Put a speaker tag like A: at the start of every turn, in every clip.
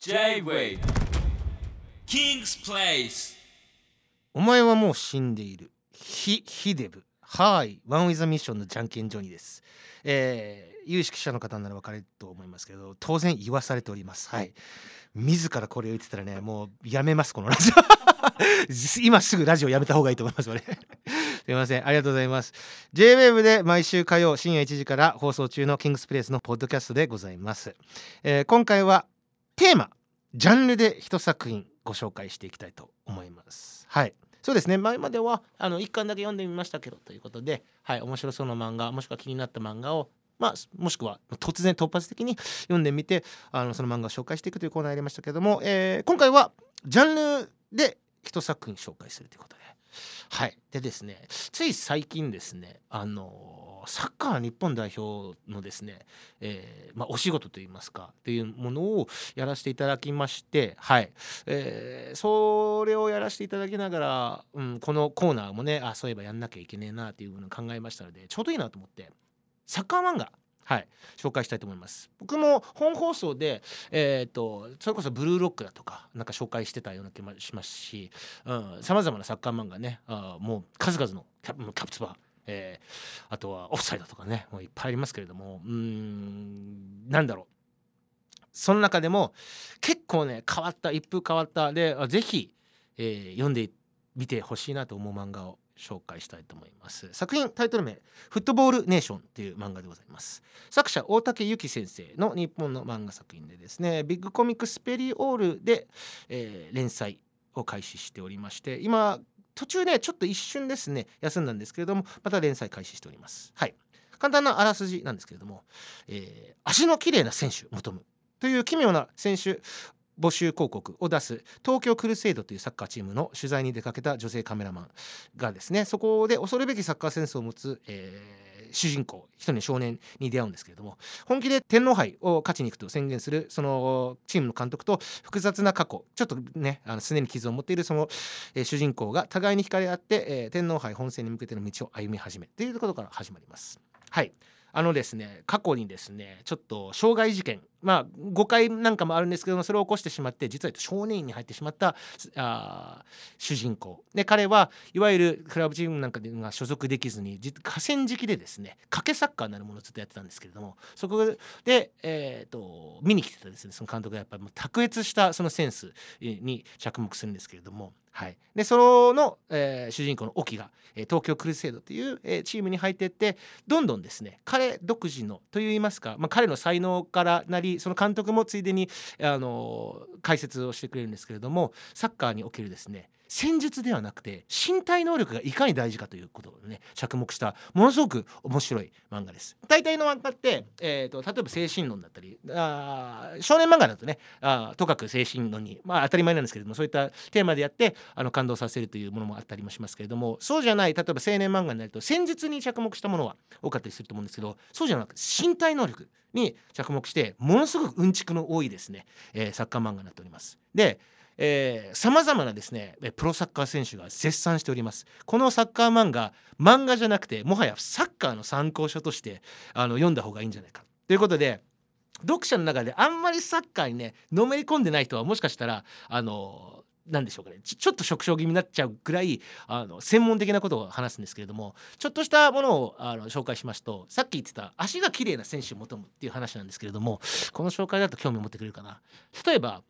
A: J-Way. King's Place.
B: お前はもう死んでいる。ヒヒデブ。はいワンウィザミッションのじゃんけんジョニーです。えー、有識者の方なら分かると思いますけど当然言わされております。はい。自らこれを言ってたらねもうやめますこのラジオ。今すぐラジオやめた方がいいと思います俺。すいません。ありがとうございます。JWAVE で毎週火曜深夜1時から放送中のキングスプレイスのポッドキャストでございます、えー今回はテーマジャンルで一作品ご紹介していきたいと思います。はい。そうですね。前まではあの1巻だけ読んでみましたけどということで、はい、面白そうな漫画もしくは気になった漫画をまあ、もしくは突然突発的に 読んでみてあのその漫画を紹介していくというコーナーやりましたけども、えー今回はジャンルで一作品紹介するということで。はい。でですねつい最近ですねあのサッカー日本代表のですね、えーまあ、お仕事といいますかっていうものをやらせていただきましてはい、えーそれをやらせていただきながら、うん、このコーナーもねあそういえばやんなきゃいけねえなっていうのを考えましたのでちょうどいいなと思ってサッカー漫画はい。紹介したいと思います。僕も本放送でえっ、とそれこそブルーロックだとかなんか紹介してたような気もしますしさまざまなサッカー漫画ねあもう数々のキャプツバーえーあとはオフサイドとかねもういっぱいありますけれどもうんなんだろう。その中でも結構ね変わった一風変わった。であぜひ、えー読んでみてほしいなと思う漫画を紹介したいと思います。作品タイトル名「フットボールネーション」という漫画でございます。作者大竹由紀先生の日本の漫画作品でですねビッグコミックスペリオールで、えー連載を開始しておりまして今途中ねちょっと一瞬ですね休んだんですけれどもまた連載開始しております。はい。簡単なあらすじなんですけれども、えー足の綺麗な選手求む。という奇妙な選手募集広告を出す東京クルセイドというサッカーチームの取材に出かけた女性カメラマンがですねそこで恐るべきサッカーセンスを持つ、えー主人公一人の少年に出会うんですけれども本気で天皇杯を勝ちに行くと宣言するそのチームの監督と複雑な過去ちょっとねあのすでに傷を持っているその、えー主人公が互いに惹かれ合って、えー天皇杯本戦に向けての道を歩み始めというところから始まります。はいあのですね過去にですねちょっと傷害事件まあ誤解なんかもあるんですけどもそれを起こしてしまって実は少年院に入ってしまったあ主人公で彼はいわゆるクラブチームなんかが所属できずに河川敷でですね賭けサッカーなるものをずっとやってたんですけれどもそこで、えー、と見に来てたですねその監督がやっぱり卓越したそのセンスに着目するんですけれども。はい、でその、えー主人公の沖が、えー東京クルセイドという、えーチームに入っていってどんどんですね彼独自のといいますか、まあ、彼の才能からなりその監督もついでに、あの解説をしてくれるんですけれどもサッカーにおけるですね戦術ではなくて身体能力がいかに大事かということをね着目したものすごく面白い漫画です。大体の漫画って、えー、と例えば精神論だったりあ少年漫画だとねあとかく精神論にまあ当たり前なんですけれどもそういったテーマでやってあの感動させるというものもあったりもしますけれどもそうじゃない例えば青年漫画になると戦術に着目したものは多かったりすると思うんですけどそうじゃなく身体能力に着目してものすごくうんちくの多いですね、えーサッカー漫画になっております。でさまざまなですねプロサッカー選手が絶賛しております。このサッカー漫画漫画じゃなくてもはやサッカーの参考書としてあの読んだ方がいいんじゃないか。ということで読者の中であんまりサッカーにねのめり込んでない人はもしかしたらあのなんでしょうかね。ちょっと縮小気味になっちゃうくらいあの専門的なことを話すんですけれどもちょっとしたものをあの紹介しますとさっき言ってた足が綺麗な選手を求むっていう話なんですけれどもこの紹介だと興味を持ってくれるかな。例えば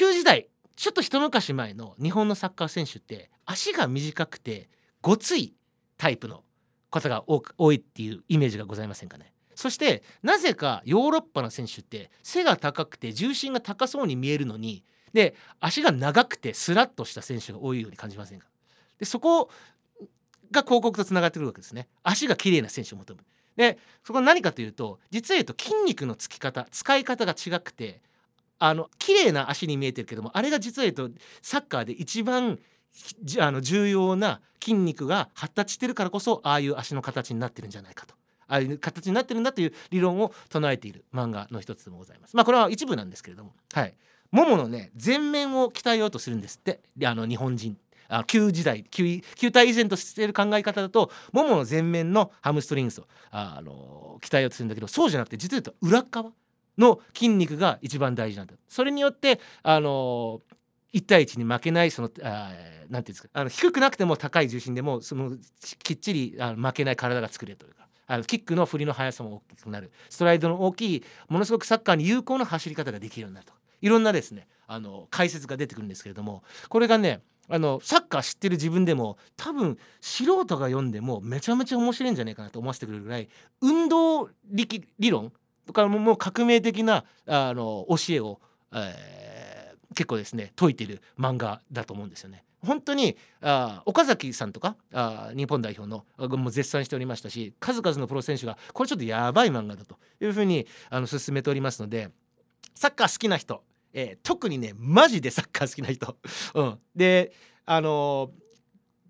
B: 旧時代ちょっと一昔前の日本のサッカー選手って足が短くてごついタイプの方が多く多いっていうイメージがございませんかね。そしてなぜかヨーロッパの選手って背が高くて重心が高そうに見えるのにで足が長くてスラッとした選手が多いように感じませんか？でそこが広告とつながってくるわけですね。足が綺麗な選手を求む。でそこは何かというと実は言うと筋肉のつき方使い方が違くてあの綺麗な足に見えてるけどもあれが実は言うとサッカーで一番あの重要な筋肉が発達してるからこそああいう足の形になってるんじゃないかと。ああいう形になってるんだという理論を唱えている漫画の一つでもございます。まあこれは一部なんですけれども、はい、もものね全面を鍛えようとするんですって。あの日本人。あ旧時代旧旧体以前としている考え方だとももの前面のハムストリングスをあの鍛えようとするんだけどそうじゃなくて実は言うと裏側。の筋肉が一番大事なんだ。それによってあの1対1に負けないそのあなんていうんですかあの低くなくても高い重心でもそのきっちりあの負けない体が作れるというかあのキックの振りの速さも大きくなる。ストライドの大きいものすごくサッカーに有効な走り方ができるようになるといろんなですねあの解説が出てくるんですけれどもこれがねあのサッカー知ってる自分でも多分素人が読んでもめちゃめちゃ面白いんじゃないかなと思わせてくれるぐらい運動力理論かももう革命的なあの教えを、えー結構ですね解いてる漫画だと思うんですよね。本当にあ岡崎さんとかあ日本代表のも絶賛しておりましたし数々のプロ選手がこれちょっとやばい漫画だというふうにあの進めておりますのでサッカー好きな人、えー特にねマジでサッカー好きな人、うん、であのー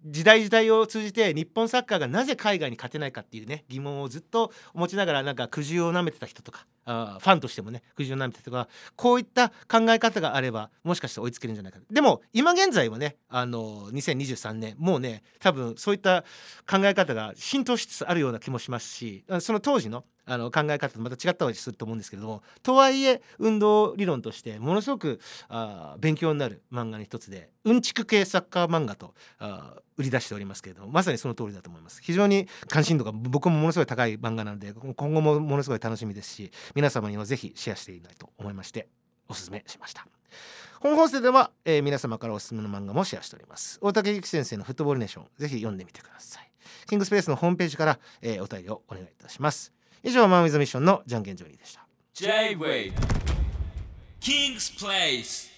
B: 時代時代を通じて日本サッカーがなぜ海外に勝てないかっていうね疑問をずっと持ちながらなんか苦渋をなめてた人とかあファンとしてもね苦渋をなめてた人がこういった考え方があればもしかして追いつけるんじゃないかでも今現在はねあの2023年もうね多分そういった考え方が浸透しつつあるような気もしますしその当時のあの考え方とまた違ったりすると思うんですけれどもとはいえ運動理論としてものすごくあ勉強になる漫画の一つでうんちく系サッカー漫画とあ売り出しておりますけれどもまさにその通りだと思います。非常に関心度が僕もものすごい高い漫画なので今後もものすごい楽しみですし皆様にはぜひシェアしていないと思いましておすすめしました。本放送では、えー皆様からおすすめの漫画もシェアしております。大竹ゆき先生のフットボールネーションぜひ読んでみてください。キングスペースのホームページから、えーお便りをお願いいたします。以上マンウィズミッションのじゃんけんジョニーでした。
A: J-Way King's Place.